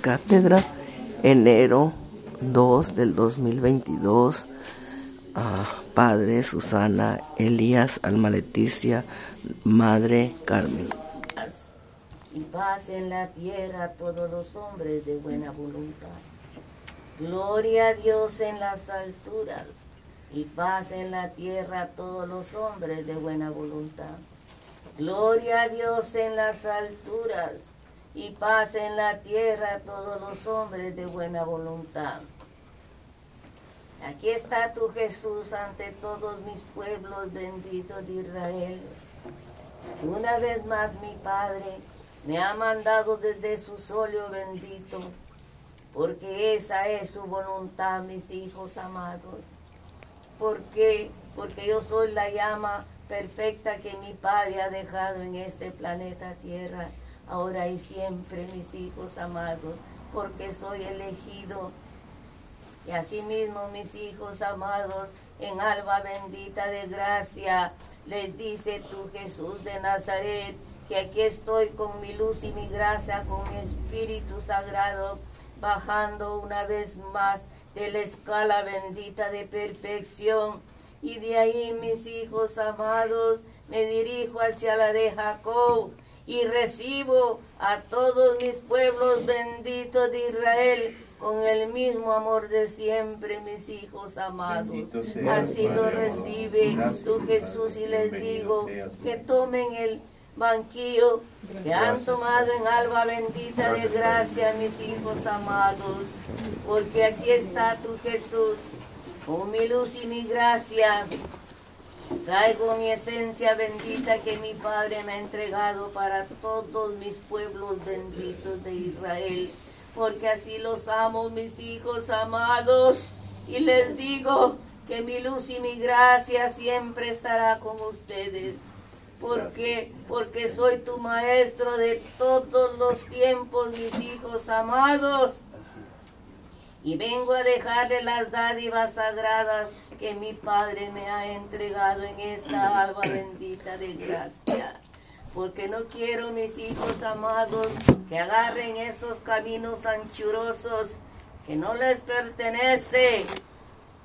cátedra, enero 2 del 2022. padre Susana Elías Alma Leticia, Madre Carmen. Y paz en la tierra a todos los hombres de buena voluntad. Gloria a Dios en las alturas y paz en la tierra a todos los hombres de buena voluntad. Gloria a Dios en las alturas y paz en la tierra a todos los hombres de buena voluntad. Aquí está tu Jesús ante todos mis pueblos benditos de Israel. Una vez más mi Padre me ha mandado desde su solio bendito, porque esa es su voluntad, mis hijos amados. ¿Por qué? Porque yo soy la llama perfecta que mi Padre ha dejado en este planeta Tierra, ahora y siempre, mis hijos amados, porque soy elegido y asimismo, mis hijos amados, en alba bendita de gracia, les dice tu Jesús de Nazaret, que aquí estoy con mi luz y mi gracia, con mi Espíritu Sagrado, bajando una vez más de la escala bendita de perfección. Y de ahí, mis hijos amados, me dirijo hacia la de Jacob y recibo a todos mis pueblos benditos de Israel con el mismo amor de siempre, mis hijos amados. Así lo recibe tu Jesús y les digo que tomen el banquillo que han tomado en alba bendita de gracia, mis hijos amados, porque aquí está tu Jesús, con mi luz y mi gracia. Traigo mi esencia bendita que mi Padre me ha entregado para todos mis pueblos benditos de Israel porque así los amo, mis hijos amados, y les digo que mi luz y mi gracia siempre estará con ustedes. Porque, porque soy tu maestro de todos los tiempos, mis hijos amados. Y vengo a dejarle las dádivas sagradas que mi Padre me ha entregado en esta alba bendita de gracia. Porque no quiero, mis hijos amados, que agarren esos caminos anchurosos que no les pertenece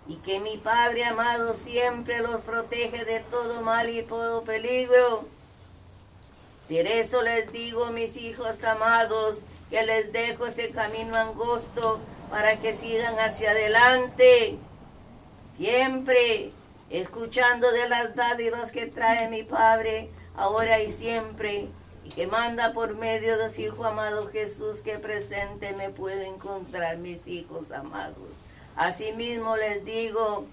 y que mi Padre amado siempre los protege de todo mal y todo peligro. Por eso les digo, mis hijos amados, que les dejo ese camino angosto para que sigan hacia adelante, siempre escuchando de las dádivas que trae mi Padre ahora y siempre, y que manda por medio de su Hijo amado Jesús que presente me puede encontrar mis hijos amados. Asimismo les digo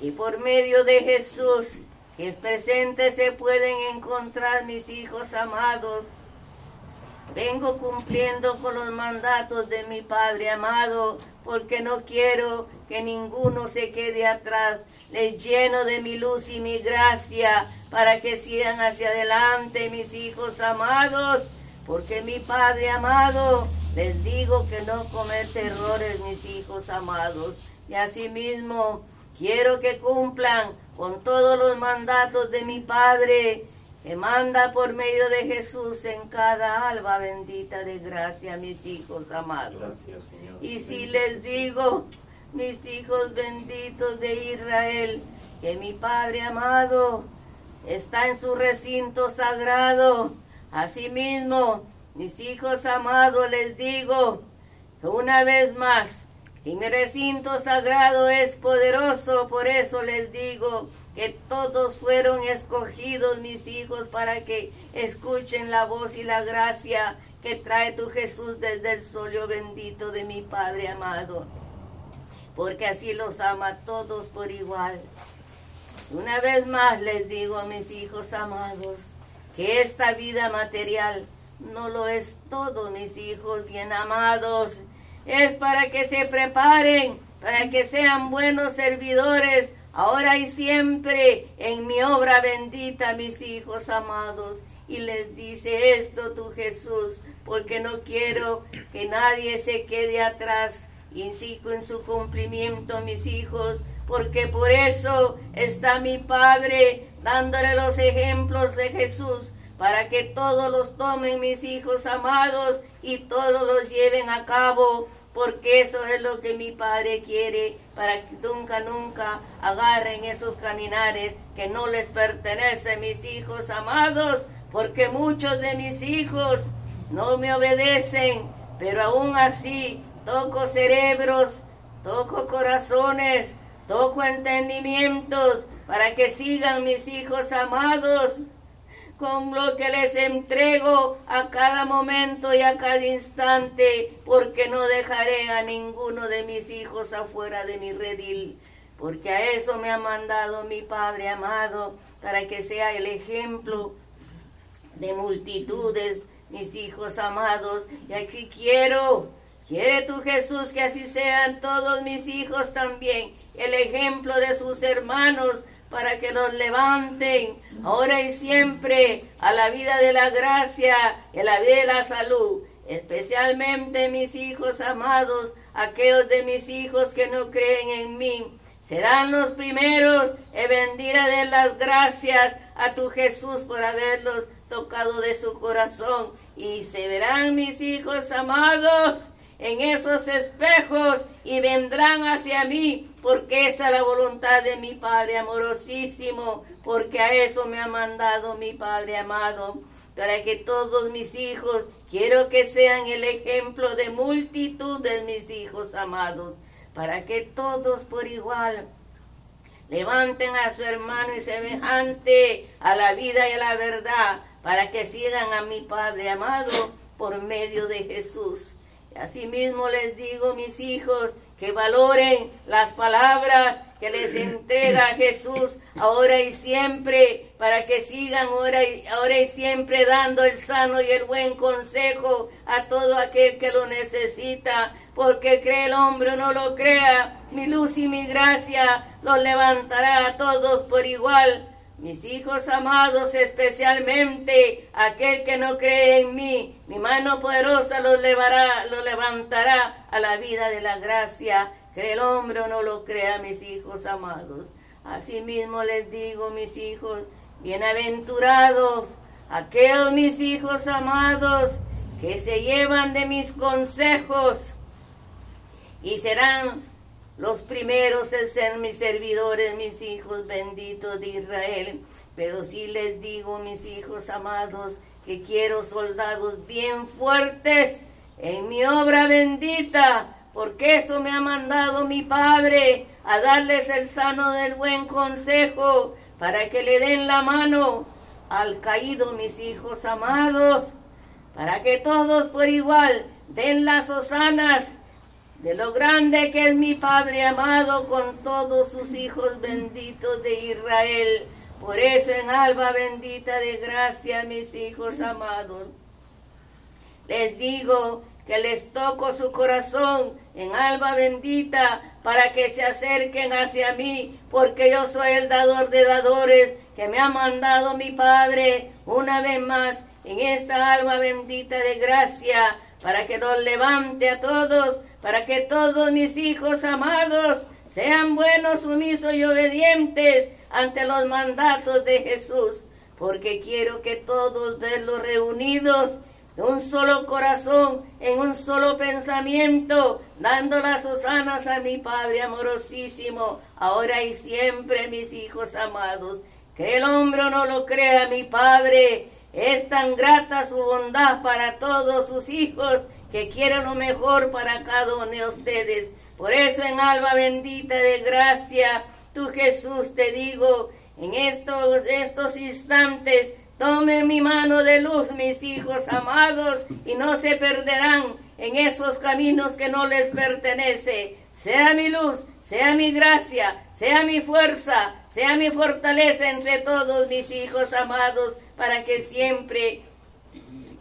que por medio de Jesús que presente se pueden encontrar mis hijos amados. Vengo cumpliendo con los mandatos de mi Padre amado, porque no quiero que ninguno se quede atrás. Les lleno de mi luz y mi gracia para que sigan hacia adelante mis hijos amados, porque mi Padre amado, les digo que no comete errores mis hijos amados. Y asimismo quiero que cumplan con todos los mandatos de mi Padre, que manda por medio de Jesús en cada alba bendita de gracia, mis hijos amados. y si les digo, mis hijos benditos de Israel, que mi Padre amado está en su recinto sagrado. Asimismo, mis hijos amados, les digo que una vez más, que mi recinto sagrado es poderoso, por eso les digo que todos fueron escogidos mis hijos para que escuchen la voz y la gracia que trae tu Jesús desde el solio bendito de mi Padre amado. Porque así los ama todos por igual. Una vez más les digo a mis hijos amados que esta vida material no lo es todo, mis hijos bien amados. Es para que se preparen, para que sean buenos servidores, ahora y siempre, en mi obra bendita, mis hijos amados. Y les dice esto tu Jesús, porque no quiero que nadie se quede atrás. Insisto en su cumplimiento, mis hijos, porque por eso está mi Padre dándole los ejemplos de Jesús, para que todos los tomen mis hijos amados y todos los lleven a cabo, porque eso es lo que mi Padre quiere, para que nunca, nunca agarren esos caminares que no les pertenecen, mis hijos amados, porque muchos de mis hijos no me obedecen, pero aún así toco cerebros, toco corazones, toco entendimientos, para que sigan mis hijos amados con lo que les entrego a cada momento y a cada instante, porque no dejaré a ninguno de mis hijos afuera de mi redil, porque a eso me ha mandado mi Padre amado, para que sea el ejemplo de multitudes, mis hijos amados, y aquí quiero, quiere tu Jesús que así sean todos mis hijos también, el ejemplo de sus hermanos, para que los levanten ahora y siempre a la vida de la gracia y la vida de la salud, especialmente mis hijos amados, aquellos de mis hijos que no creen en mí. Serán los primeros en venir a dar las gracias a tu Jesús por haberlos tocado de su corazón. Y se verán mis hijos amados en esos espejos y vendrán hacia mí, porque esa es la voluntad de mi Padre amorosísimo, porque a eso me ha mandado mi Padre amado, para que todos mis hijos, quiero que sean el ejemplo de multitud de mis hijos amados, para que todos por igual levanten a su hermano y semejante a la vida y a la verdad, para que sigan a mi Padre amado por medio de Jesús. Asimismo les digo, mis hijos, que valoren las palabras que les entrega Jesús ahora y siempre, para que sigan ahora y, ahora y siempre dando el sano y el buen consejo a todo aquel que lo necesita, porque cree el hombre o no lo crea, mi luz y mi gracia los levantará a todos por igual mis hijos amados, especialmente aquel que no cree en mí, mi mano poderosa lo, levará, lo levantará a la vida de la gracia. Que el hombre no lo crea, mis hijos amados. Asimismo les digo, mis hijos, bienaventurados aquellos mis hijos amados que se llevan de mis consejos y serán los primeros ser mis servidores, mis hijos benditos de Israel. Pero sí les digo, mis hijos amados, que quiero soldados bien fuertes en mi obra bendita, porque eso me ha mandado mi Padre a darles el sano del buen consejo, para que le den la mano al caído, mis hijos amados, para que todos por igual den las osanas de lo grande que es mi Padre amado con todos sus hijos benditos de Israel. Por eso en alba bendita de gracia, mis hijos amados, les digo que les toco su corazón en alba bendita para que se acerquen hacia mí, porque yo soy el dador de dadores que me ha mandado mi Padre una vez más en esta alba bendita de gracia, para que los levante a todos para que todos mis hijos amados sean buenos, sumisos y obedientes ante los mandatos de Jesús, porque quiero que todos verlos reunidos de un solo corazón, en un solo pensamiento, dando las osanas a mi Padre amorosísimo, ahora y siempre, mis hijos amados. Que el hombre no lo crea, mi Padre, es tan grata su bondad para todos sus hijos que quiere lo mejor para cada uno de ustedes. Por eso en alba bendita de gracia, tú Jesús te digo, en estos, estos instantes, tome mi mano de luz, mis hijos amados, y no se perderán en esos caminos que no les pertenece. Sea mi luz, sea mi gracia, sea mi fuerza, sea mi fortaleza entre todos mis hijos amados, para que siempre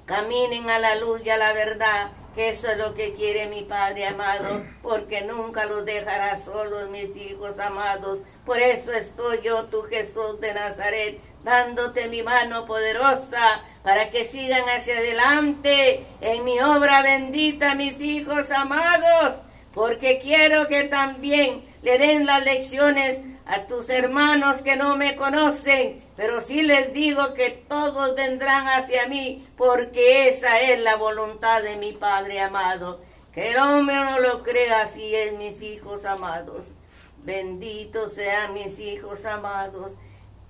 caminen a la luz y a la verdad eso es lo que quiere mi Padre amado, porque nunca los dejará solos, mis hijos amados. Por eso estoy yo, tu Jesús de Nazaret, dándote mi mano poderosa para que sigan hacia adelante en mi obra bendita, mis hijos amados, porque quiero que también le den las lecciones a tus hermanos que no me conocen, pero sí les digo que todos vendrán hacia mí, porque esa es la voluntad de mi Padre amado. Que el hombre no lo crea, así es, mis hijos amados. Benditos sean mis hijos amados,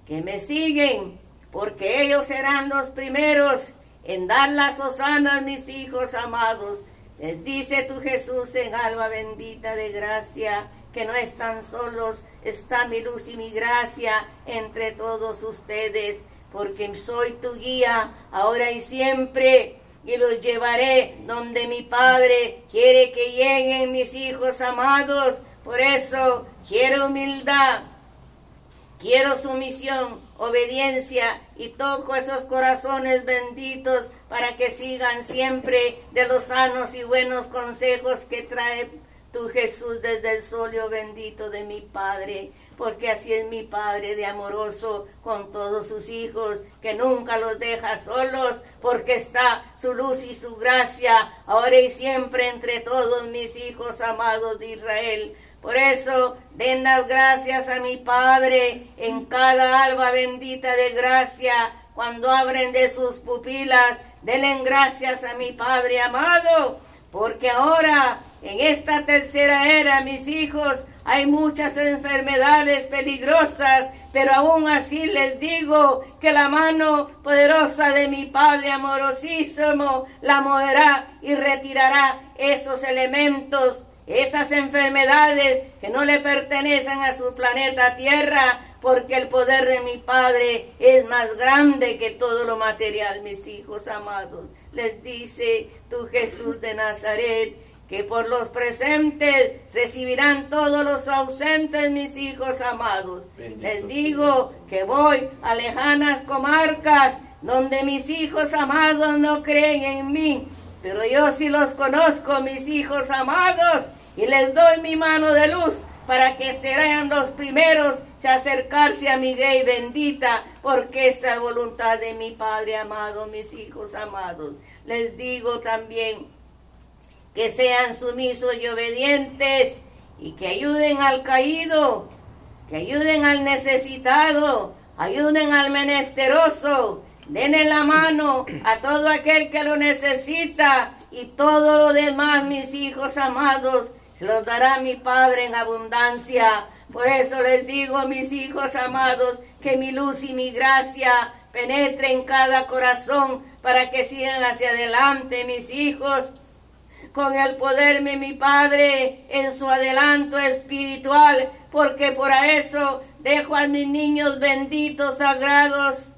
que me siguen, porque ellos serán los primeros en dar las hosanas, mis hijos amados. Les dice tu Jesús en alma bendita de gracia, que no están solos, está mi luz y mi gracia entre todos ustedes, porque soy tu guía ahora y siempre y los llevaré donde mi Padre quiere que lleguen mis hijos amados. Por eso quiero humildad, quiero sumisión, obediencia y toco esos corazones benditos para que sigan siempre de los sanos y buenos consejos que trae tu Jesús desde el solio bendito de mi Padre, porque así es mi Padre de amoroso con todos sus hijos, que nunca los deja solos, porque está su luz y su gracia ahora y siempre entre todos mis hijos amados de Israel. Por eso den las gracias a mi Padre en cada alba bendita de gracia, cuando abren de sus pupilas, denle gracias a mi Padre amado, porque ahora en esta tercera era, mis hijos, hay muchas enfermedades peligrosas, pero aún así les digo que la mano poderosa de mi Padre amorosísimo la moverá y retirará esos elementos, esas enfermedades que no le pertenecen a su planeta Tierra, porque el poder de mi Padre es más grande que todo lo material, mis hijos amados. Les dice tu Jesús de Nazaret que por los presentes recibirán todos los ausentes, mis hijos amados. Les digo que voy a lejanas comarcas donde mis hijos amados no creen en mí, pero yo sí los conozco, mis hijos amados, y les doy mi mano de luz para que serán los primeros a acercarse a mi gay bendita, porque esta es la voluntad de mi Padre amado, mis hijos amados. Les digo también, que sean sumisos y obedientes y que ayuden al caído, que ayuden al necesitado, ayuden al menesteroso, denle la mano a todo aquel que lo necesita y todo lo demás, mis hijos amados, los dará mi Padre en abundancia. Por eso les digo, mis hijos amados, que mi luz y mi gracia penetre en cada corazón para que sigan hacia adelante, mis hijos, con el poder de mi Padre en su adelanto espiritual, porque por eso dejo a mis niños benditos, sagrados,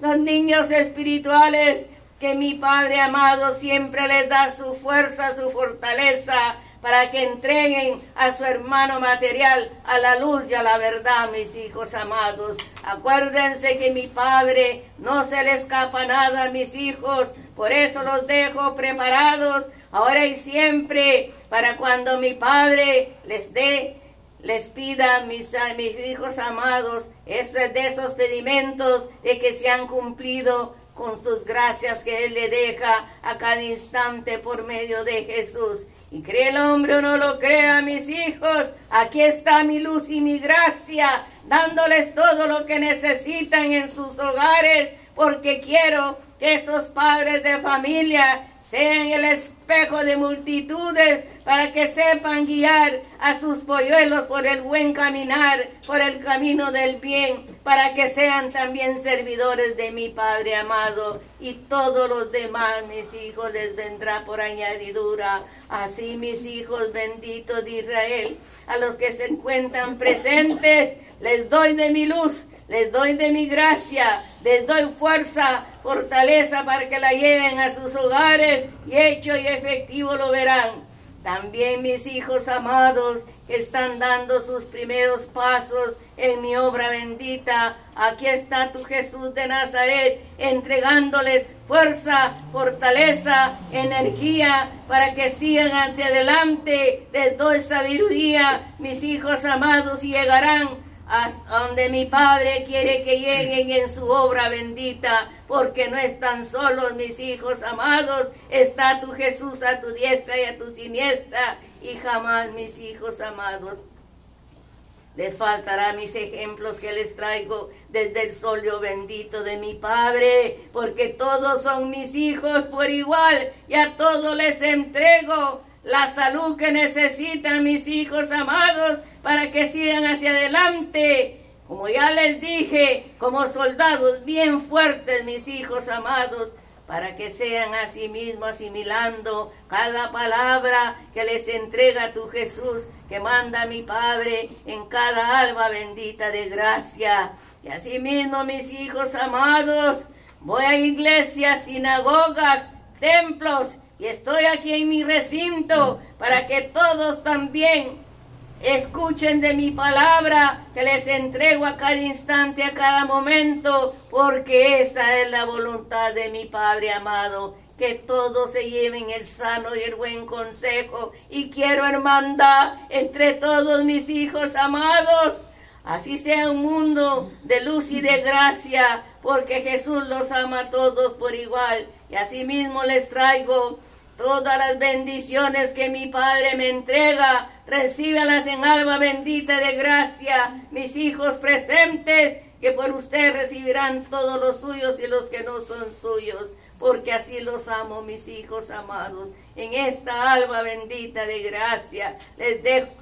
los niños espirituales que mi Padre amado siempre les da su fuerza, su fortaleza, para que entreguen a su hermano material a la luz y a la verdad, mis hijos amados. Acuérdense que mi Padre no se le escapa nada a mis hijos, por eso los dejo preparados ahora y siempre, para cuando mi Padre les dé, les pida a mis, mis hijos amados, es de esos pedimentos de que se han cumplido con sus gracias que Él le deja a cada instante por medio de Jesús. Y cree el hombre o no lo crea, mis hijos, aquí está mi luz y mi gracia, dándoles todo lo que necesitan en sus hogares, porque quiero que esos padres de familia sean el espejo de multitudes para que sepan guiar a sus polluelos por el buen caminar, por el camino del bien, para que sean también servidores de mi Padre amado y todos los demás mis hijos les vendrá por añadidura. Así mis hijos benditos de Israel, a los que se encuentran presentes, les doy de mi luz les doy de mi gracia, les doy fuerza, fortaleza para que la lleven a sus hogares y hecho y efectivo lo verán. También mis hijos amados que están dando sus primeros pasos en mi obra bendita. Aquí está tu Jesús de Nazaret entregándoles fuerza, fortaleza, energía para que sigan hacia adelante. Les doy sabiduría, mis hijos amados, llegarán hasta donde mi Padre quiere que lleguen en su obra bendita, porque no están solos mis hijos amados, está tu Jesús a tu diestra y a tu siniestra, y jamás mis hijos amados. Les faltará mis ejemplos que les traigo desde el solio bendito de mi Padre, porque todos son mis hijos por igual y a todos les entrego la salud que necesitan mis hijos amados para que sigan hacia adelante. Como ya les dije, como soldados bien fuertes, mis hijos amados, para que sean a sí mismos asimilando cada palabra que les entrega tu Jesús, que manda mi Padre en cada alma bendita de gracia. Y asimismo, mis hijos amados, voy a iglesias, sinagogas, templos, y estoy aquí en mi recinto para que todos también Escuchen de mi palabra que les entrego a cada instante, a cada momento, porque esa es la voluntad de mi Padre amado. Que todos se lleven el sano y el buen consejo. Y quiero hermandad entre todos mis hijos amados. Así sea un mundo de luz y de gracia, porque Jesús los ama a todos por igual. Y asimismo les traigo Todas las bendiciones que mi Padre me entrega, recíbalas en alma bendita de gracia, mis hijos presentes, que por usted recibirán todos los suyos y los que no son suyos, porque así los amo, mis hijos amados. En esta alma bendita de gracia les dejo,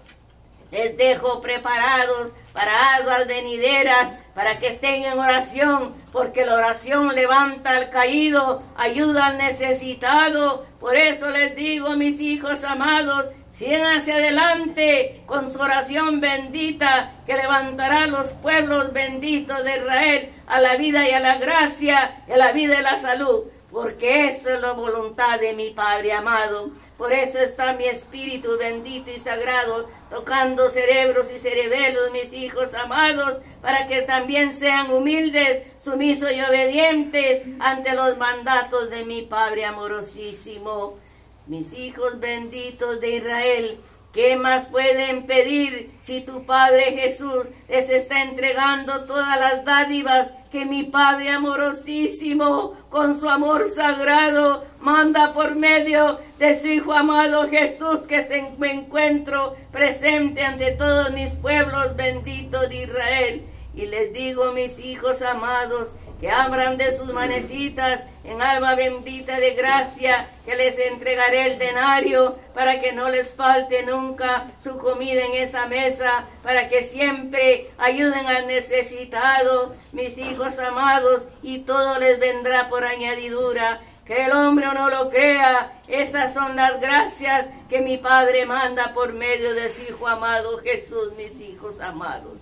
les dejo preparados para aguas venideras, para que estén en oración, porque la oración levanta al caído, ayuda al necesitado. Por eso les digo, mis hijos amados, sigan hacia adelante con su oración bendita que levantará los pueblos benditos de Israel a la vida y a la gracia, y a la vida y la salud, porque eso es la voluntad de mi Padre amado. Por eso está mi espíritu bendito y sagrado tocando cerebros y cerebelos, mis hijos amados, para que también sean humildes, sumisos y obedientes ante los mandatos de mi Padre amorosísimo. Mis hijos benditos de Israel, ¿Qué más pueden pedir si tu Padre Jesús les está entregando todas las dádivas que mi Padre amorosísimo, con su amor sagrado, manda por medio de su Hijo amado Jesús, que se me encuentro presente ante todos mis pueblos benditos de Israel? Y les digo, mis hijos amados, que abran de sus manecitas en alma bendita de gracia, que les entregaré el denario para que no les falte nunca su comida en esa mesa, para que siempre ayuden al necesitado, mis hijos amados, y todo les vendrá por añadidura. Que el hombre no lo crea, esas son las gracias que mi Padre manda por medio de su Hijo amado Jesús, mis hijos amados.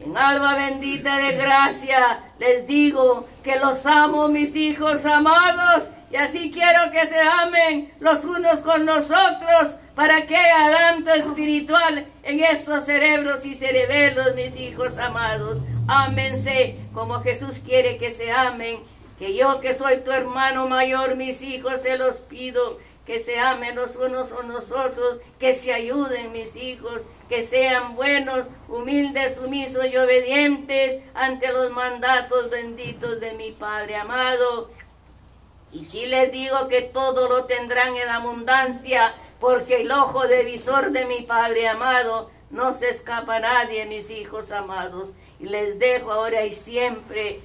En alma bendita de gracia les digo que los amo, mis hijos amados, y así quiero que se amen los unos con los otros para que haya tanto espiritual en esos cerebros y cerebelos, mis hijos amados. Ámense como Jesús quiere que se amen. Que yo que soy tu hermano mayor, mis hijos, se los pido que se amen los unos con nosotros, que se ayuden mis hijos, que sean buenos, humildes, sumisos y obedientes ante los mandatos benditos de mi Padre amado. Y si les digo que todo lo tendrán en abundancia, porque el ojo de visor de mi Padre amado no se escapa nadie, mis hijos amados. Y les dejo ahora y siempre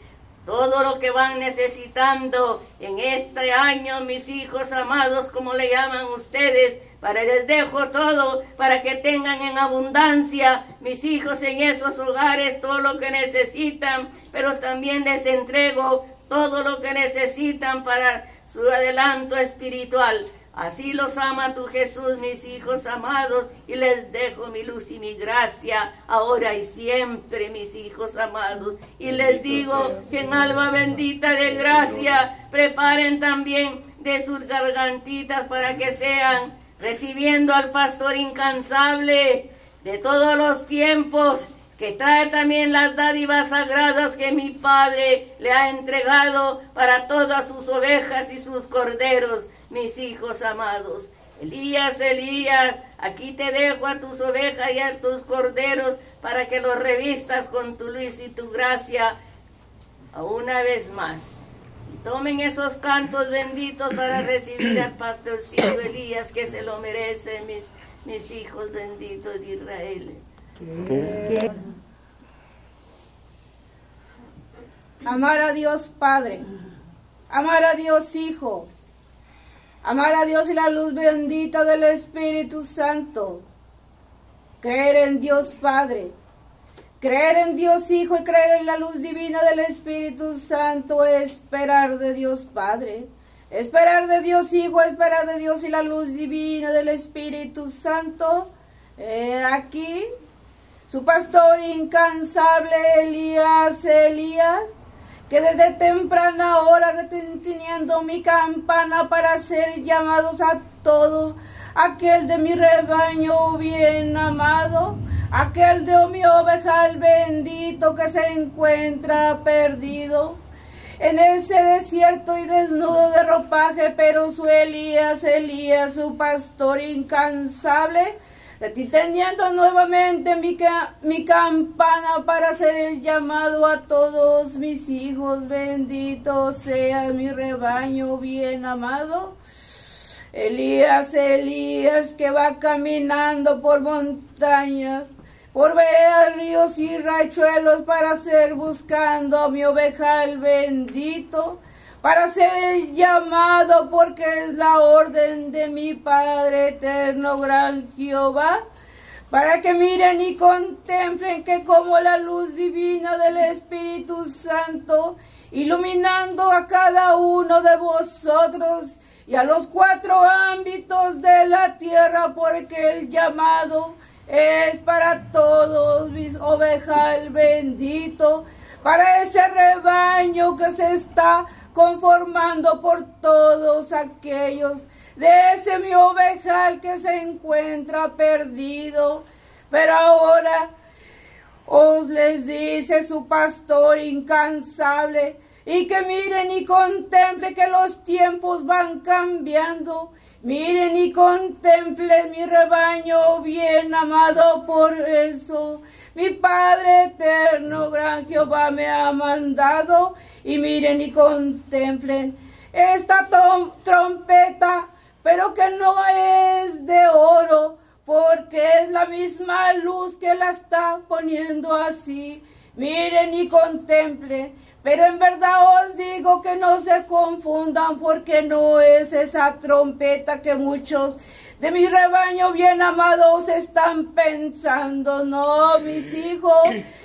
todo lo que van necesitando en este año, mis hijos amados, como le llaman ustedes, para les dejo todo, para que tengan en abundancia mis hijos en esos hogares todo lo que necesitan, pero también les entrego todo lo que necesitan para su adelanto espiritual. Así los ama tu Jesús, mis hijos amados, y les dejo mi luz y mi gracia, ahora y siempre, mis hijos amados. Y les digo que en alma bendita de gracia, preparen también de sus gargantitas para que sean recibiendo al pastor incansable de todos los tiempos, que trae también las dádivas sagradas que mi Padre le ha entregado para todas sus ovejas y sus corderos mis hijos amados. Elías, Elías, aquí te dejo a tus ovejas y a tus corderos para que los revistas con tu luz y tu gracia una vez más. Tomen esos cantos benditos para recibir al pastorcito Elías que se lo merece, mis, mis hijos benditos de Israel. Amar a Dios Padre, amar a Dios Hijo, amar a Dios y la luz bendita del Espíritu Santo, creer en Dios Padre, creer en Dios Hijo y creer en la luz divina del Espíritu Santo, esperar de Dios Padre, esperar de Dios Hijo, esperar de Dios y la luz divina del Espíritu Santo. aquí su pastor incansable Elías, Elías, que desde temprana hora reteniendo mi campana para ser llamados a todos, aquel de mi rebaño bien amado, aquel de mi oveja bendito que se encuentra perdido. En ese desierto y desnudo de ropaje, pero su Elías, Elías, su pastor incansable, teniendo nuevamente mi, mi campana para hacer el llamado a todos mis hijos. Bendito sea mi rebaño bien amado. Elías, Elías, que va caminando por montañas, por veredas, ríos y rachuelos para ser buscando mi oveja el bendito para ser el llamado, porque es la orden de mi Padre eterno, gran Jehová, para que miren y contemplen que como la luz divina del Espíritu Santo, iluminando a cada uno de vosotros y a los cuatro ámbitos de la tierra, porque el llamado es para todos mis ovejas bendito, para ese rebaño que se está conformando por todos aquellos de ese mi ovejal que se encuentra perdido. Pero ahora os les dice su pastor incansable, y que miren y contemplen que los tiempos van cambiando. Miren y contemplen mi rebaño bien amado por eso. Mi Padre eterno, gran Jehová me ha mandado y miren y contemplen esta trompeta, pero que no es de oro, porque es la misma luz que la está poniendo así. Miren y contemplen, pero en verdad os digo que no se confundan, porque no es esa trompeta que muchos de mi rebaño bien amados están pensando, no, mis hijos,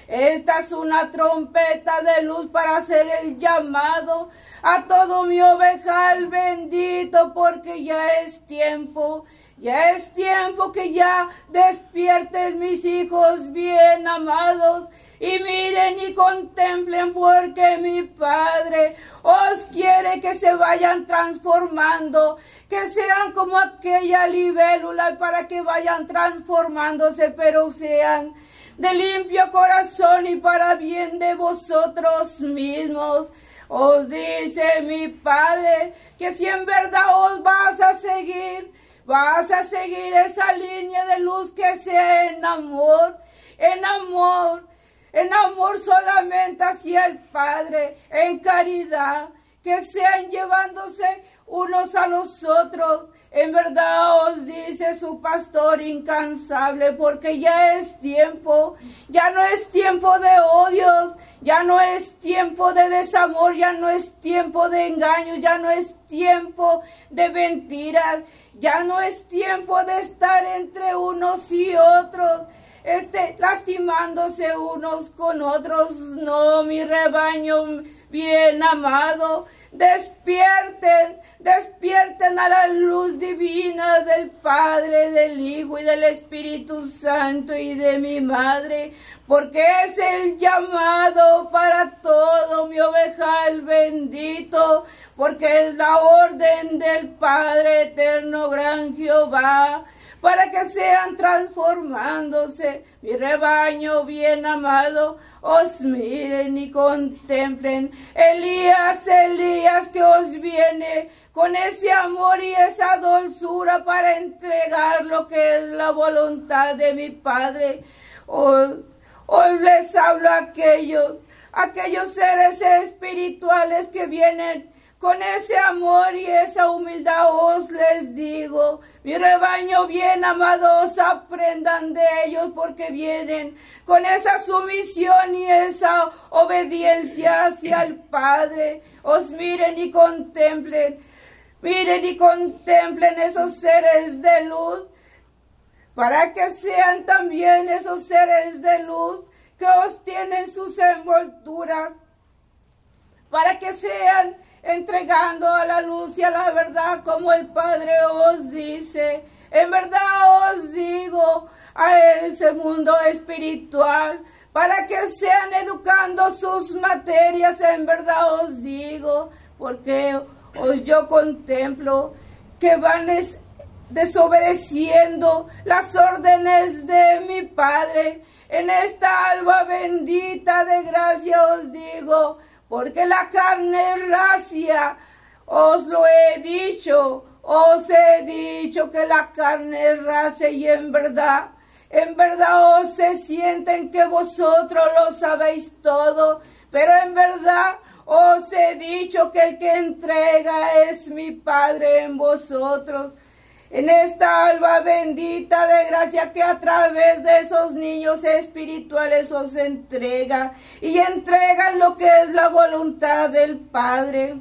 esta es una trompeta de luz para hacer el llamado a todo mi ovejal bendito, porque ya es tiempo. Ya es tiempo que ya despierten mis hijos bien amados y miren y contemplen porque mi Padre os quiere que se vayan transformando, que sean como aquella libélula para que vayan transformándose, pero sean de limpio corazón y para bien de vosotros mismos. Os dice mi Padre que si en verdad os vas a seguir, vas a seguir esa línea de luz que sea en amor, en amor, en amor solamente hacia el Padre, en caridad, que sean llevándose unos a los otros. En verdad os dice su pastor incansable, porque ya es tiempo, ya no es tiempo de odios, ya no es tiempo de desamor, ya no es tiempo de engaño, ya no es tiempo de mentiras, ya no es tiempo de estar entre unos y otros este, lastimándose unos con otros. No, mi rebaño bien amado, despierten, despierten a la luz divina del Padre, del Hijo y del Espíritu Santo y de mi Madre, porque es el llamado para todo mi ovejal bendito, porque es la orden del Padre eterno, gran Jehová para que sean transformándose. Mi rebaño bien amado, os miren y contemplen. Elías, Elías que os viene con ese amor y esa dulzura para entregar lo que es la voluntad de mi Padre. Os, os les hablo a aquellos, aquellos seres espirituales que vienen con ese amor y esa humildad os les digo, mi rebaño bien amados, aprendan de ellos porque vienen con esa sumisión y esa obediencia hacia el Padre. Os miren y contemplen, miren y contemplen esos seres de luz, para que sean también esos seres de luz que os tienen sus envolturas, para que sean entregando a la luz y a la verdad como el Padre os dice. En verdad os digo a ese mundo espiritual para que sean educando sus materias. En verdad os digo, porque os yo contemplo que van desobedeciendo las órdenes de mi Padre. En esta alba bendita de gracia os digo, porque la carne racia, os lo he dicho, os he dicho que la carne racia y en verdad, en verdad os se sienten que vosotros lo sabéis todo, pero en verdad os he dicho que el que entrega es mi Padre en vosotros en esta alba bendita de gracia que a través de esos niños espirituales os entrega y entregan lo que es la voluntad del Padre.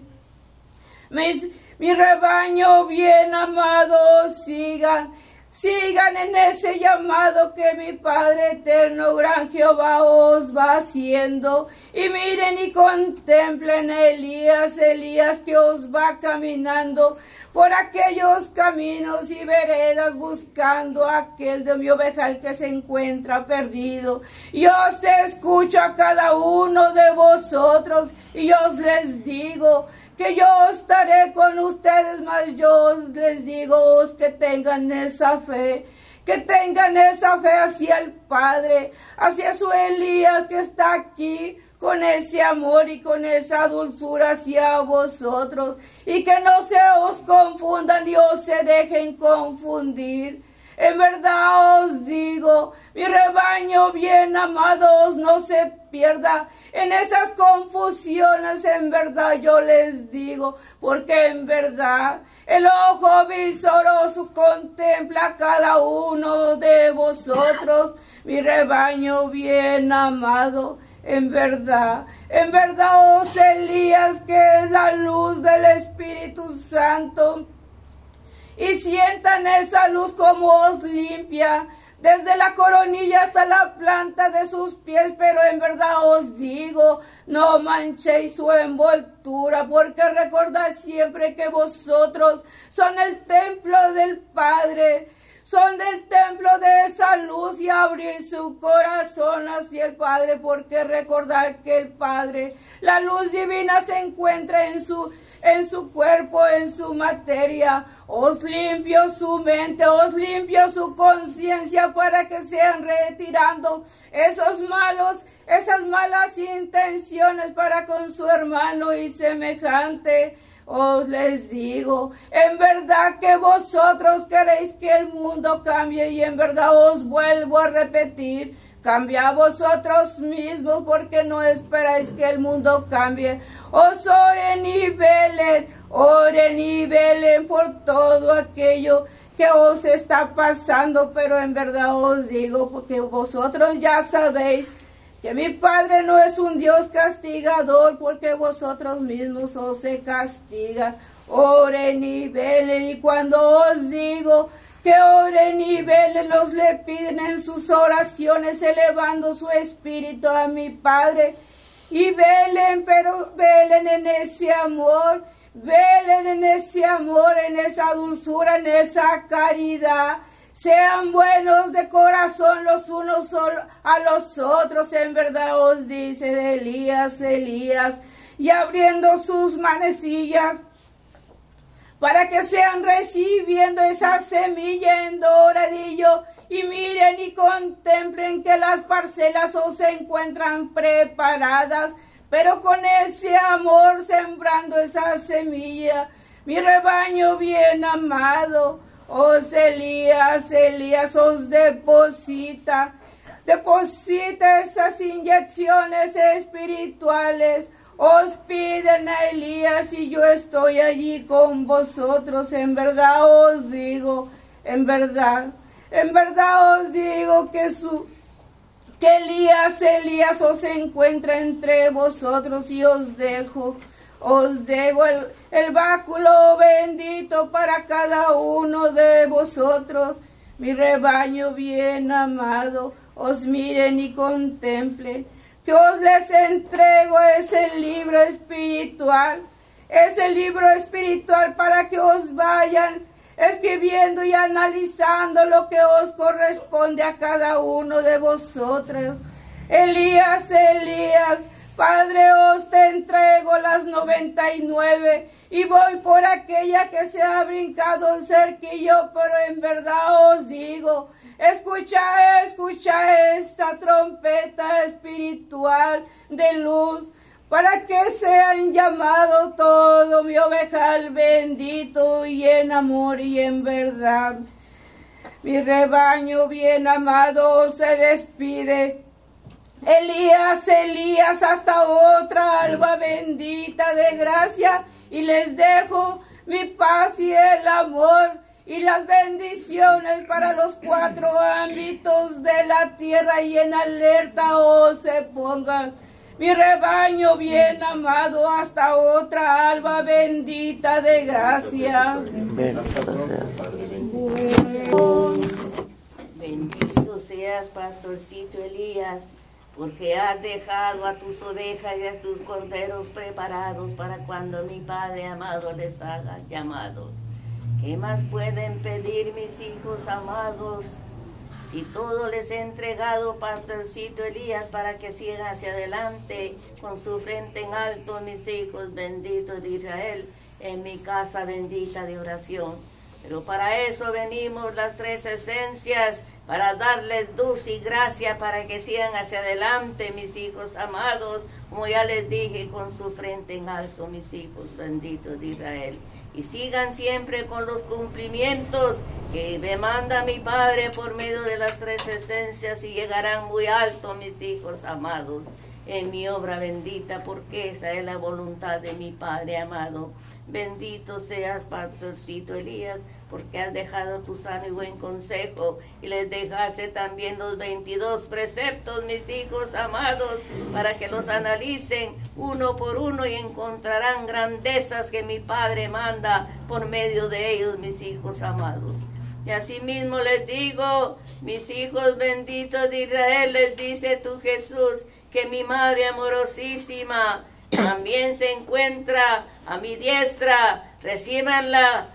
mi rebaño bien amado, sigan Sigan en ese llamado que mi Padre eterno, gran Jehová, os va haciendo. Y miren y contemplen a Elías, Elías que os va caminando por aquellos caminos y veredas buscando aquel de mi ovejal que se encuentra perdido. Yo os escucho a cada uno de vosotros y os les digo, que yo estaré con ustedes, mas yo les digo que tengan esa fe, que tengan esa fe hacia el Padre, hacia su Elías que está aquí, con ese amor y con esa dulzura hacia vosotros, y que no se os confundan ni os se dejen confundir. En verdad os digo, mi rebaño bien amados no se pierda en esas confusiones. En verdad yo les digo, porque en verdad el ojo visoroso contempla a cada uno de vosotros, mi rebaño bien amado. En verdad, en verdad, os Elías, que es la luz del Espíritu Santo y sientan esa luz como os limpia desde la coronilla hasta la planta de sus pies, pero en verdad os digo, no manchéis su envoltura, porque recordad siempre que vosotros son el templo del Padre, son del templo de esa luz y abrir su corazón hacia el Padre, porque recordad que el Padre, la luz divina se encuentra en su en su cuerpo, en su materia. Os limpio su mente, os limpio su conciencia para que sean retirando esos malos, esas malas intenciones para con su hermano y semejante. Os les digo, en verdad que vosotros queréis que el mundo cambie y en verdad os vuelvo a repetir Cambia vosotros mismos porque no esperáis que el mundo cambie. Os oren y velen, oren y velen por todo aquello que os está pasando, pero en verdad os digo, porque vosotros ya sabéis que mi Padre no es un Dios castigador, porque vosotros mismos os se castiga. Oren y velen, y cuando os digo, que oren y velen, los le piden en sus oraciones, elevando su espíritu a mi Padre. Y velen, pero velen en ese amor, velen en ese amor, en esa dulzura, en esa caridad. Sean buenos de corazón los unos a los otros, en verdad os dice Elías, Elías, y abriendo sus manecillas para que sean recibiendo esa semilla en doradillo. Y miren y contemplen que las parcelas o se encuentran preparadas, pero con ese amor sembrando esa semilla, mi rebaño bien amado, os Elías, Elías os deposita, deposita esas inyecciones espirituales, Os piden a Elías y yo estoy allí con vosotros. En verdad os digo, en verdad, en verdad os digo que su que Elías, Elías os encuentra entre vosotros y os dejo, os dejo el, el báculo bendito para cada uno de vosotros, mi rebaño bien amado, os miren y contemplen, os les entrego ese libro espiritual, ese libro espiritual para que os vayan escribiendo y analizando lo que os corresponde a cada uno de vosotros. Elías, Elías, Padre, os te entrego las noventa y nueve y voy por aquella que se ha brincado un cerquillo, pero en verdad os digo, escucha, escucha esta trompeta espiritual de luz para que sean llamados todo mi ovejal bendito y en amor y en verdad. Mi rebaño bien amado se despide. Elías, Elías, hasta otra alba bendita de gracia y les dejo mi paz y el amor y las bendiciones para los cuatro ámbitos de la tierra y en alerta o se pongan mi rebaño bien amado hasta otra alba bendita de gracia. Bendito seas, pastorcito Elías, porque has dejado a tus ovejas y a tus corderos preparados para cuando mi Padre amado les haga llamado. ¿Qué más pueden pedir mis hijos amados? Si todo les he entregado, pastorcito Elías, para que sigan hacia adelante con su frente en alto, mis hijos benditos de Israel, en mi casa bendita de oración. Pero para eso venimos las tres esencias, para darles luz y gracia para que sigan hacia adelante, mis hijos amados, como ya les dije, con su frente en alto, mis hijos benditos de Israel y sigan siempre con los cumplimientos que demanda mi Padre por medio de las tres esencias y llegarán muy alto mis hijos amados en mi obra bendita, porque esa es la voluntad de mi Padre amado. Bendito seas, pastorcito Elías, porque has dejado tu sano y buen consejo y les dejaste también los 22 preceptos, mis hijos amados, para que los analicen uno por uno y encontrarán grandezas que mi Padre manda por medio de ellos, mis hijos amados. Y asimismo les digo, mis hijos benditos de Israel, les dice tu Jesús, que mi Madre amorosísima también se encuentra a mi diestra, recibanla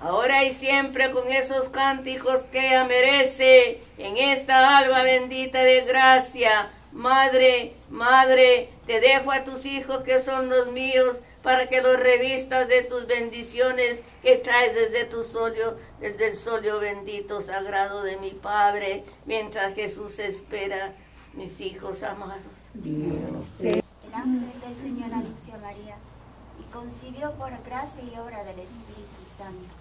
ahora y siempre con esos cánticos que ella merece en esta alba bendita de gracia. Madre, madre, te dejo a tus hijos que son los míos para que los revistas de tus bendiciones que traes desde tu solio, desde el solio bendito sagrado de mi Padre, mientras Jesús espera, mis hijos amados. El ángel del Señor anunció María y concibió por gracia y obra del Espíritu Santo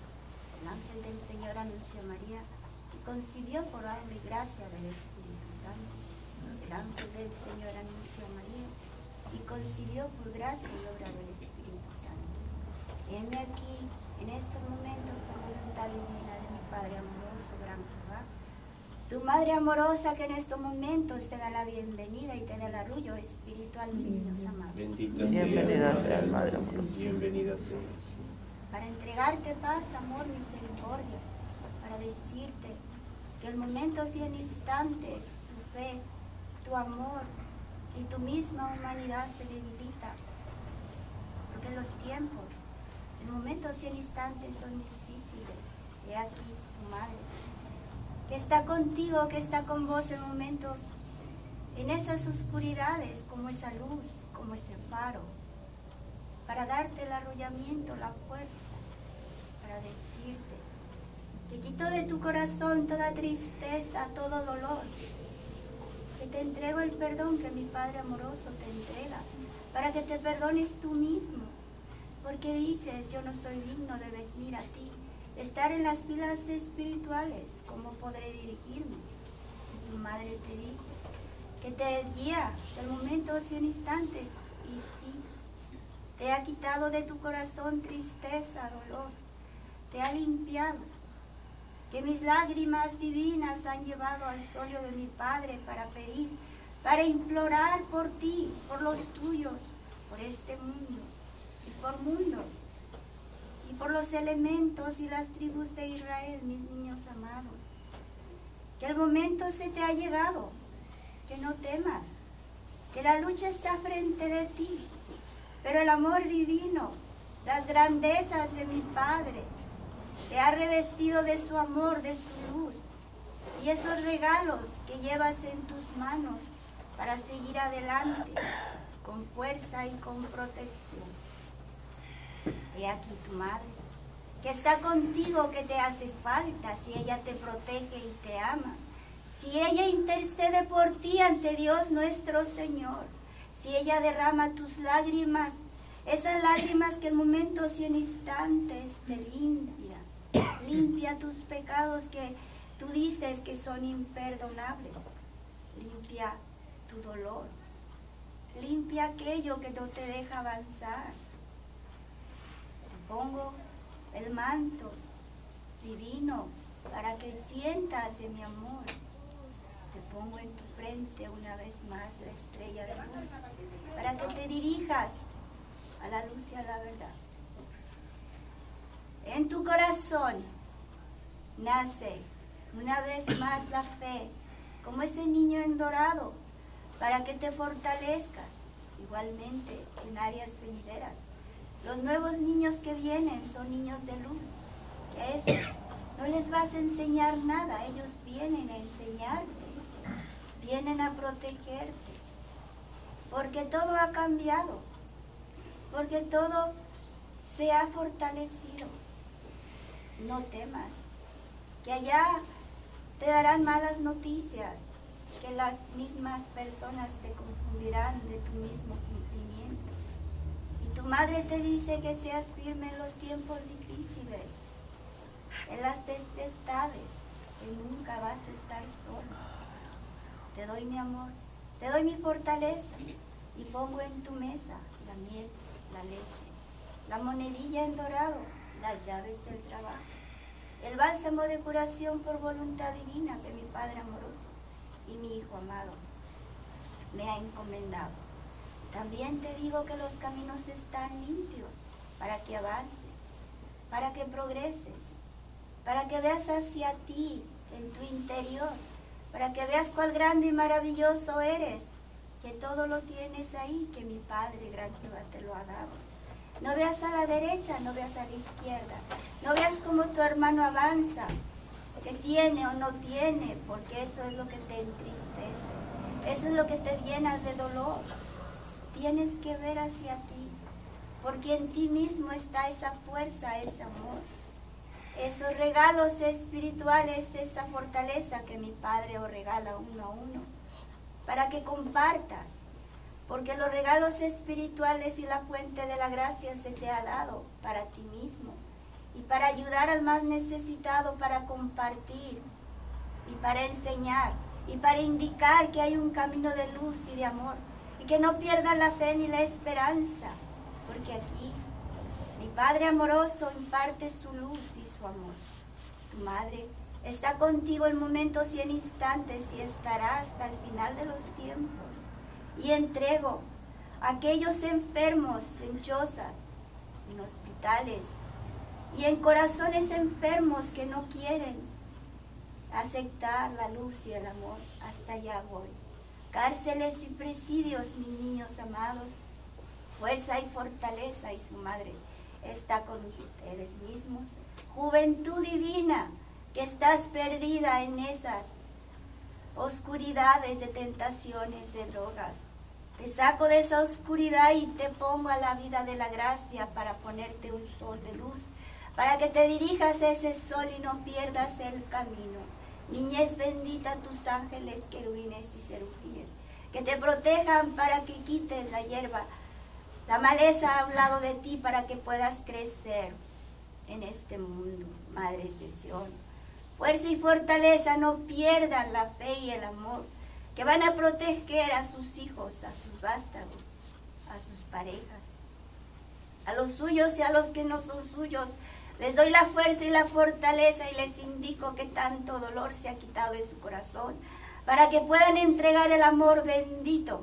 Señor anunció a María y concibió por alma y gracia del Espíritu Santo. El ángel del Señor anunció a María y concibió por gracia y obra del Espíritu Santo. Heme aquí, en estos momentos, por voluntad divina de mi Padre amoroso, gran Jehová. Tu Madre amorosa que en estos momentos te da la bienvenida y te da el arrullo espiritual, niños amados. Bienvenida sea, Madre amorosa. Bienvenida sea para entregarte paz, amor, misericordia, decirte que el momento y en instantes tu fe, tu amor y tu misma humanidad se debilita, porque los tiempos, el momento y en instantes son difíciles. He aquí tu madre, que está contigo, que está con vos en momentos, en esas oscuridades, como esa luz, como ese faro, para darte el arrollamiento, la fuerza, para decirte, te quito de tu corazón toda tristeza, todo dolor, que te entrego el perdón que mi Padre amoroso te entrega, para que te perdones tú mismo, porque dices, yo no soy digno de venir a ti, de estar en las filas espirituales, ¿cómo podré dirigirme? Y tu madre te dice, que te guía del momento en instantes y sí, te ha quitado de tu corazón tristeza, dolor, te ha limpiado. Que mis lágrimas divinas han llevado al solio de mi Padre para pedir, para implorar por ti, por los tuyos, por este mundo y por mundos y por los elementos y las tribus de Israel, mis niños amados. Que el momento se te ha llegado, que no temas, que la lucha está frente de ti, pero el amor divino, las grandezas de mi Padre, te ha revestido de su amor, de su luz, y esos regalos que llevas en tus manos para seguir adelante con fuerza y con protección. He aquí tu madre, que está contigo, que te hace falta si ella te protege y te ama. Si ella intercede por ti ante Dios nuestro Señor, si ella derrama tus lágrimas, esas lágrimas que en momentos y en instantes te limpia, limpia tus pecados que tú dices que son imperdonables, limpia tu dolor, limpia aquello que no te deja avanzar. Te pongo el manto divino para que sientas de mi amor. Te pongo en tu frente una vez más la estrella de luz para que te dirijas a la luz y a la verdad. En tu corazón nace una vez más la fe, como ese niño en dorado, para que te fortalezcas igualmente en áreas venideras. Los nuevos niños que vienen son niños de luz, que esos no les vas a enseñar nada, ellos vienen a enseñarte, vienen a protegerte, porque todo ha cambiado, porque todo se ha fortalecido. No temas, que allá te darán malas noticias, que las mismas personas te confundirán de tu mismo cumplimiento. Y tu madre te dice que seas firme en los tiempos difíciles, en las tempestades, que nunca vas a estar solo. Te doy mi amor, te doy mi fortaleza y pongo en tu mesa la miel, la leche, la monedilla en dorado, las llaves del trabajo, el bálsamo de curación por voluntad divina que mi Padre amoroso y mi Hijo amado me ha encomendado. También te digo que los caminos están limpios para que avances, para que progreses, para que veas hacia ti en tu interior, para que veas cuál grande y maravilloso eres, que todo lo tienes ahí, que mi Padre gran te lo ha dado. No veas a la derecha, no veas a la izquierda. No veas cómo tu hermano avanza, que tiene o no tiene, porque eso es lo que te entristece. Eso es lo que te llena de dolor. Tienes que ver hacia ti, porque en ti mismo está esa fuerza, ese amor. Esos regalos espirituales, esa fortaleza que mi Padre os regala uno a uno, para que compartas porque los regalos espirituales y la fuente de la gracia se te ha dado para ti mismo y para ayudar al más necesitado, para compartir y para enseñar y para indicar que hay un camino de luz y de amor y que no pierdas la fe ni la esperanza, porque aquí mi Padre amoroso imparte su luz y su amor. Tu Madre está contigo en momentos y en instantes y estará hasta el final de los tiempos y entrego a aquellos enfermos en chozas, en hospitales y en corazones enfermos que no quieren aceptar la luz y el amor. Hasta allá voy. Cárceles y presidios, mis niños amados, fuerza y fortaleza y su madre está con ustedes mismos. Juventud divina, que estás perdida en esas oscuridades de tentaciones, de drogas. Te saco de esa oscuridad y te pongo a la vida de la gracia para ponerte un sol de luz, para que te dirijas a ese sol y no pierdas el camino. Niñez bendita tus ángeles, querubines y serufines, que te protejan para que quites la hierba, la maleza a un lado de ti para que puedas crecer en este mundo, madres de Sion fuerza y fortaleza, no pierdan la fe y el amor, que van a proteger a sus hijos, a sus vástagos, a sus parejas, a los suyos y a los que no son suyos. Les doy la fuerza y la fortaleza y les indico que tanto dolor se ha quitado de su corazón para que puedan entregar el amor bendito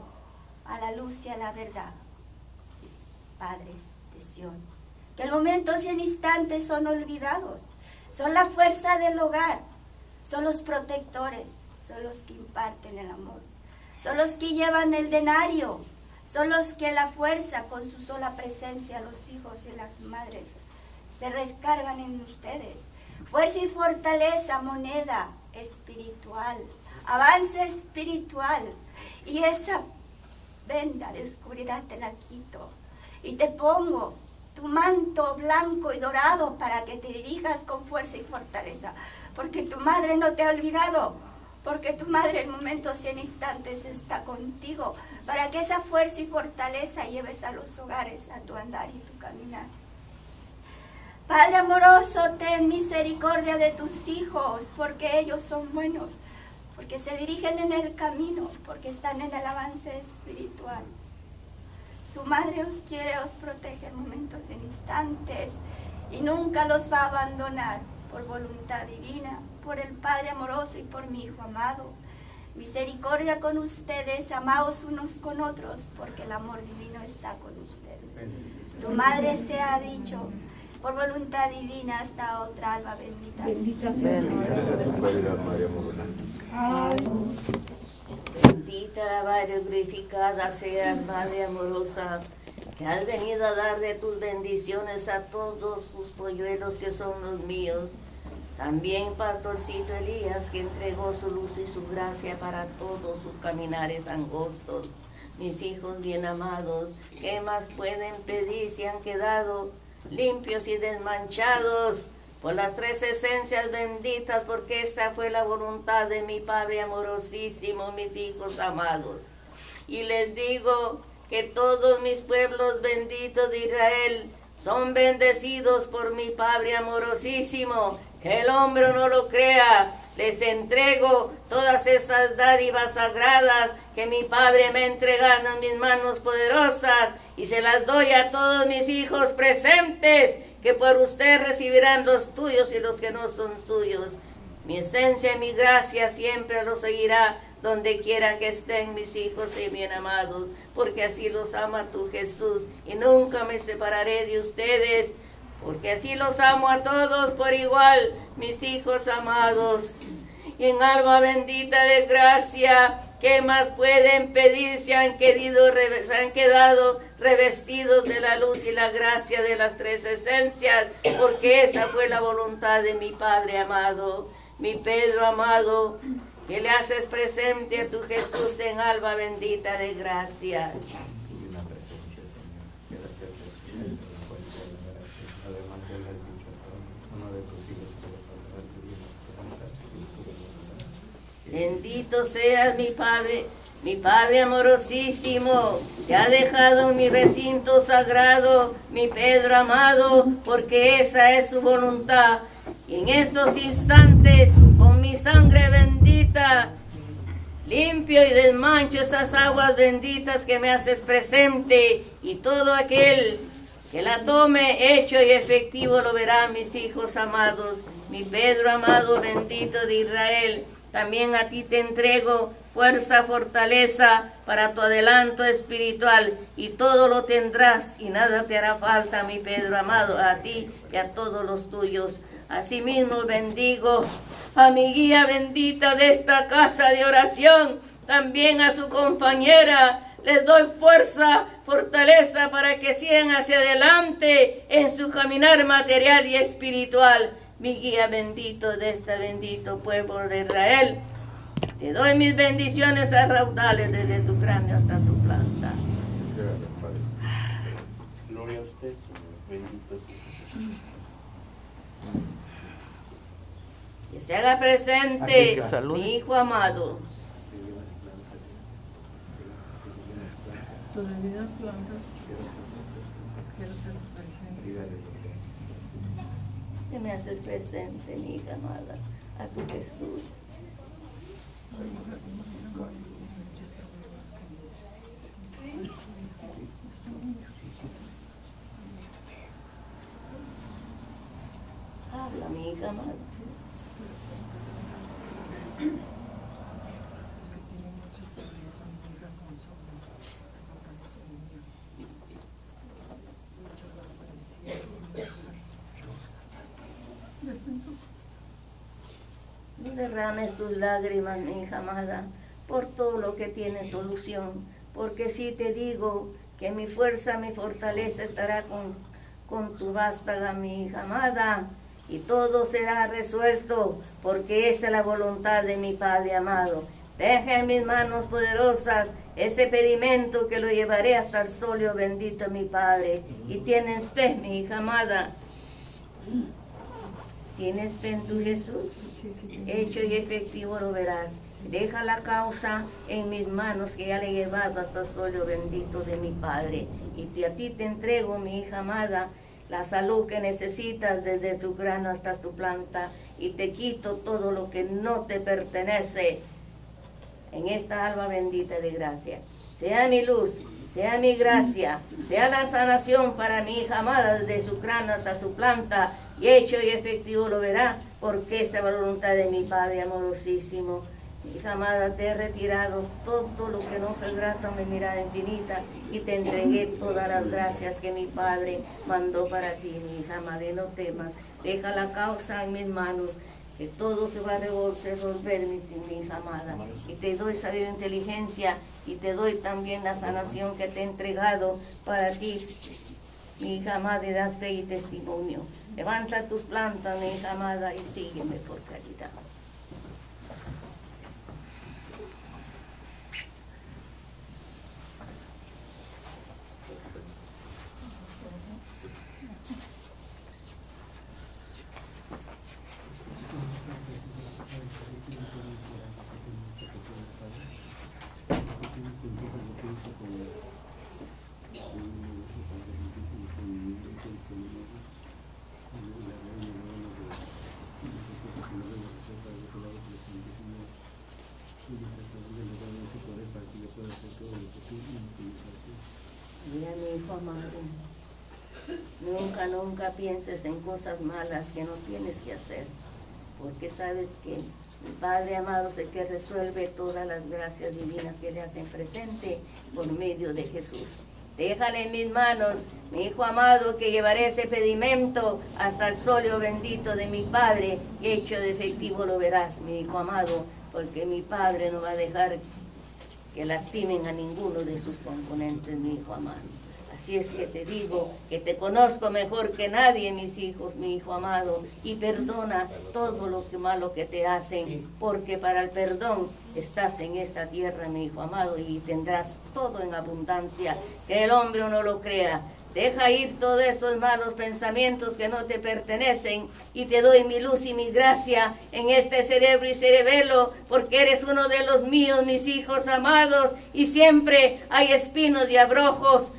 a la luz y a la verdad. Padres de Sion, que el momentos y en instantes son olvidados, son la fuerza del hogar, son los protectores, son los que imparten el amor, son los que llevan el denario, son los que la fuerza con su sola presencia, los hijos y las madres, se rescargan en ustedes. Fuerza y fortaleza, moneda espiritual, avance espiritual. Y esa venda de oscuridad te la quito. Y te pongo tu manto blanco y dorado para que te dirijas con fuerza y fortaleza. Porque tu madre no te ha olvidado. Porque tu madre en momentos y en instantes está contigo. Para que esa fuerza y fortaleza lleves a los hogares, a tu andar y tu caminar. Padre amoroso, ten misericordia de tus hijos, porque ellos son buenos, porque se dirigen en el camino, porque están en el avance espiritual. Su madre os quiere, os protege en momentos, en instantes, y nunca los va a abandonar por voluntad divina, por el Padre amoroso y por mi Hijo amado. Misericordia con ustedes, amaos unos con otros, porque el amor divino está con ustedes. Tu madre se ha dicho, por voluntad divina hasta otra alma bendita. Bendita sea Bendita, Madre glorificada seas, Madre amorosa, que has venido a dar de tus bendiciones a todos sus polluelos que son los míos. También Pastorcito Elías, que entregó su luz y su gracia para todos sus caminares angostos. Mis hijos bien amados, ¿qué más pueden pedir si han quedado limpios y desmanchados por las tres esencias benditas, porque esa fue la voluntad de mi Padre amorosísimo, mis hijos amados. Y les digo que todos mis pueblos benditos de Israel son bendecidos por mi Padre amorosísimo, que el hombre no lo crea. Les entrego todas esas dádivas sagradas que mi Padre me ha entregado en mis manos poderosas y se las doy a todos mis hijos presentes, que por usted recibirán los tuyos y los que no son suyos. Mi esencia y mi gracia siempre los seguirá donde quiera que estén mis hijos y bien amados, porque así los ama tu Jesús y nunca me separaré de ustedes, porque así los amo a todos por igual, mis hijos amados. Y en alma bendita de gracia, ¿Qué más pueden pedir si han, se han quedado revestidos de la luz y la gracia de las tres esencias? Porque esa fue la voluntad de mi Padre amado, mi Pedro amado, que le haces presente a tu Jesús en alma bendita de gracia. Bendito seas mi Padre, mi Padre amorosísimo, que ha dejado en mi recinto sagrado, mi Pedro amado, porque esa es su voluntad. Y en estos instantes, con mi sangre bendita, limpio y desmancho esas aguas benditas que me haces presente y todo aquel que la tome hecho y efectivo lo verá, mis hijos amados, mi Pedro amado, bendito de Israel. También a ti te entrego fuerza, fortaleza para tu adelanto espiritual y todo lo tendrás y nada te hará falta, mi Pedro amado, a ti y a todos los tuyos. Asimismo bendigo a mi guía bendita de esta casa de oración, también a su compañera. Les doy fuerza, fortaleza para que sigan hacia adelante en su caminar material y espiritual mi guía bendito de este bendito pueblo de Israel. Te doy mis bendiciones a raudales desde tu cráneo hasta tu planta. Gloria a usted, bendito. Que se haga presente mi hijo amado. que me haces presente, mi hija amada, a tu Jesús. Habla, mi hija amada. Derrames tus lágrimas, mi hija amada, por todo lo que tiene solución, porque si te digo que mi fuerza, mi fortaleza estará con, con tu vástaga, mi hija amada, y todo será resuelto, porque esa es la voluntad de mi Padre amado. Deja en mis manos poderosas ese pedimento que lo llevaré hasta el solio bendito mi Padre. Y tienes fe, mi hija amada. ¿Tienes fe en tu Jesús? Hecho y efectivo lo verás. Deja la causa en mis manos que ya le he llevado hasta el solio bendito de mi Padre. Y a ti te entrego, mi hija amada, la salud que necesitas desde tu grano hasta tu planta y te quito todo lo que no te pertenece en esta alma bendita de gracia. Sea mi luz, sea mi gracia, sea la sanación para mi hija amada desde su cráneo hasta su planta y hecho y efectivo lo verá porque esa voluntad de mi Padre amorosísimo. Hija amada, te he retirado todo lo que no fue grato a mi mirada infinita y te entregué todas las gracias que mi Padre mandó para ti, mi hija amada, y no temas. Deja la causa en mis manos, que todo se va a resolver, mi, mi hija amada. Y te doy sabiduría e inteligencia y te doy también la sanación que te he entregado para ti, mi hija amada, y das fe y testimonio. Levanta tus plantas, mi hija amada, y sígueme por caridad. Hijo amado, nunca, nunca pienses en cosas malas que no tienes que hacer, porque sabes que el Padre amado es el que resuelve todas las gracias divinas que le hacen presente por medio de Jesús. Déjale en mis manos, mi hijo amado, que llevaré ese pedimento hasta el solio bendito de mi Padre, hecho de efectivo lo verás, mi hijo amado, porque mi Padre no va a dejar que lastimen a ninguno de sus componentes, mi hijo amado. Así es que te digo que te conozco mejor que nadie, mis hijos, mi hijo amado, y perdona todo lo que malo que te hacen, porque para el perdón estás en esta tierra, mi hijo amado, y tendrás todo en abundancia, que el hombre no lo crea. Deja ir todos esos malos pensamientos que no te pertenecen y te doy mi luz y mi gracia en este cerebro y cerebelo porque eres uno de los míos, mis hijos amados, y siempre hay espinos y abrojos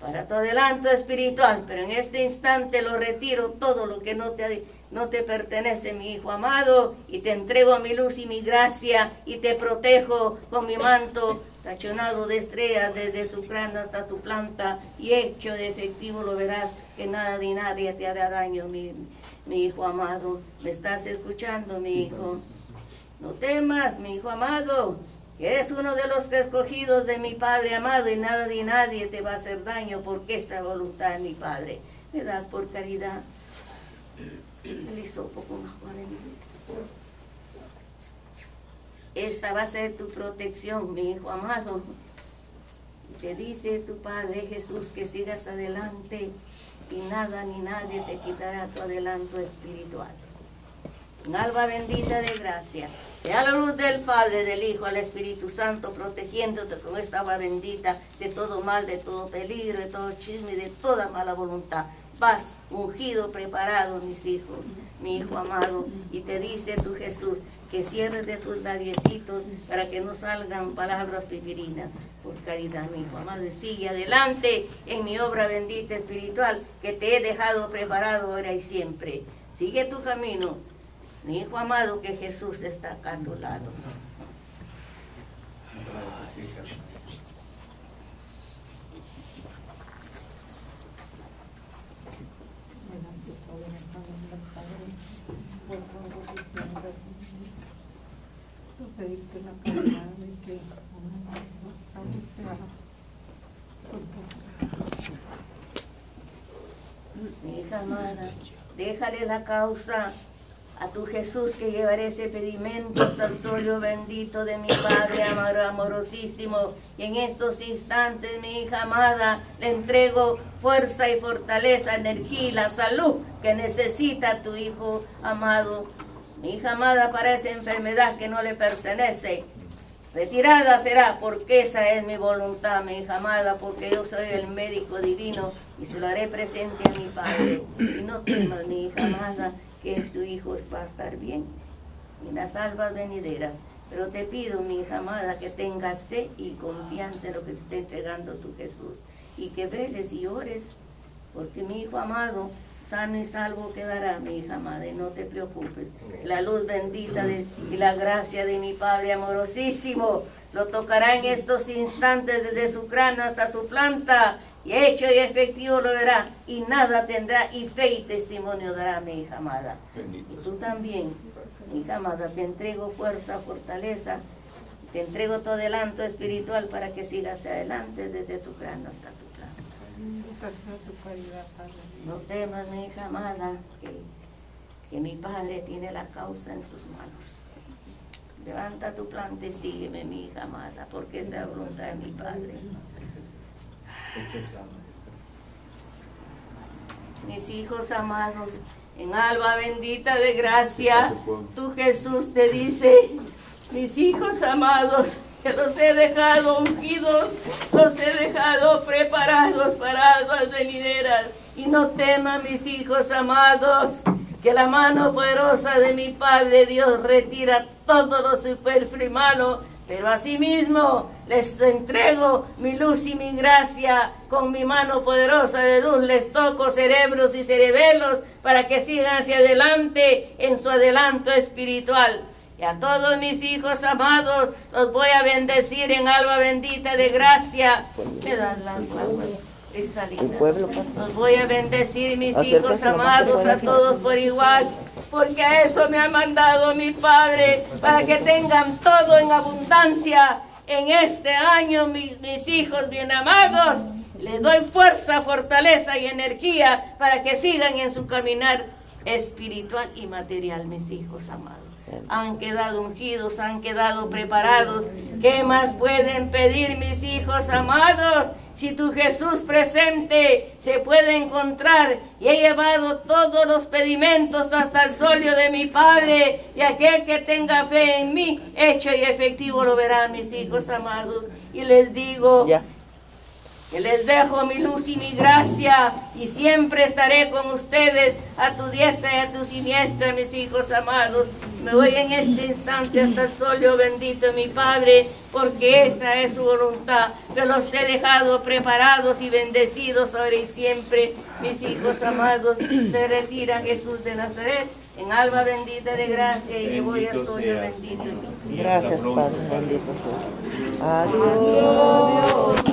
para tu adelanto espiritual, pero en este instante lo retiro todo lo que no te, no te pertenece, mi hijo amado, y te entrego mi luz y mi gracia y te protejo con mi manto tachonado de estrellas desde tu cráneo hasta tu planta y hecho de efectivo lo verás que nada ni nadie te hará daño, mi, mi hijo amado. ¿Me estás escuchando, mi hijo? No temas, mi hijo amado, eres uno de los escogidos de mi Padre amado y nada ni nadie te va a hacer daño porque esta voluntad de mi Padre. Me das por caridad el hisopo con vida. Esta va a ser tu protección, mi hijo amado. Te dice tu Padre Jesús que sigas adelante y nada ni nadie te quitará tu adelanto espiritual. Un alma bendita de gracia. Sea la luz del Padre, del Hijo, al Espíritu Santo, protegiéndote con esta agua bendita de todo mal, de todo peligro, de todo chisme, de toda mala voluntad. Vas ungido, preparado, mis hijos, mi hijo amado, y te dice tu Jesús que cierres de tus labiecitos para que no salgan palabras pipirinas. Por caridad, mi hijo amado, sigue adelante en mi obra bendita espiritual que te he dejado preparado ahora y siempre. Sigue tu camino, mi hijo amado, que Jesús está acá a tu lado. Mi hija amada, déjale la causa a tu Jesús que llevaré ese pedimento hasta bendito de mi Padre amorosísimo. Y en estos instantes, mi hija amada, le entrego fuerza y fortaleza, energía y la salud que necesita tu Hijo amado. Mi hija amada para esa enfermedad que no le pertenece. Retirada será porque esa es mi voluntad, mi hija amada, porque yo soy el médico divino y se lo haré presente a mi Padre. Y no temas, mi hija amada, que tu hijo va a estar bien en las almas venideras. Pero te pido, mi hija amada, que tengas fe y confianza en lo que te esté entregando tu Jesús. Y que veles y ores, porque mi hijo amado, sano y salvo quedará, mi hija amada, y no te preocupes. La luz bendita de, y la gracia de mi Padre amorosísimo lo tocará en estos instantes desde su cráneo hasta su planta y hecho y efectivo lo verá, y nada tendrá, y fe y testimonio dará mi hija amada. Y tú también, mi hija amada, te entrego fuerza, fortaleza, te entrego todo adelanto espiritual para que sigas adelante desde tu cráneo hasta tu planta. tu. No temas, mi hija amada, que, que mi Padre tiene la causa en sus manos. Levanta tu planta y sígueme, mi hija amada, porque es la voluntad de mi Padre. Mis hijos amados, en alba bendita de gracia, tu Jesús te dice, mis hijos amados, que los he dejado ungidos, los he dejado preparados para almas venideras. Y no teman, mis hijos amados, que la mano poderosa de mi Padre Dios retira todo lo superfluo y malo pero asimismo les entrego mi luz y mi gracia con mi mano poderosa de luz. Les toco cerebros y cerebelos para que sigan hacia adelante en su adelanto espiritual. Y a todos mis hijos amados los voy a bendecir en alma bendita de gracia. Me dan la Los voy a bendecir mis hijos amados a todos por igual porque a eso me ha mandado mi Padre, para que tengan todo en abundancia en este año, mis, hijos bien amados. Les doy fuerza, fortaleza y energía para que sigan en su caminar espiritual y material, mis hijos amados. Han quedado ungidos, han quedado preparados. ¿Qué más pueden pedir mis hijos amados? Si tu Jesús presente se puede encontrar y he llevado todos los pedimentos hasta el solio de mi Padre y aquel que tenga fe en mí, hecho y efectivo lo verán mis hijos amados. Y les digo, que les dejo mi luz y mi gracia y siempre estaré con ustedes a tu diestra y a tu siniestra, mis hijos amados. Me voy en este instante hasta el solio bendito mi Padre, porque esa es su voluntad. Que los he dejado preparados y bendecidos ahora y siempre, mis hijos amados. Se retira Jesús de Nazaret en alma bendita de gracia y voy a solio bendito. Gracias, Padre, bendito sea. Adiós.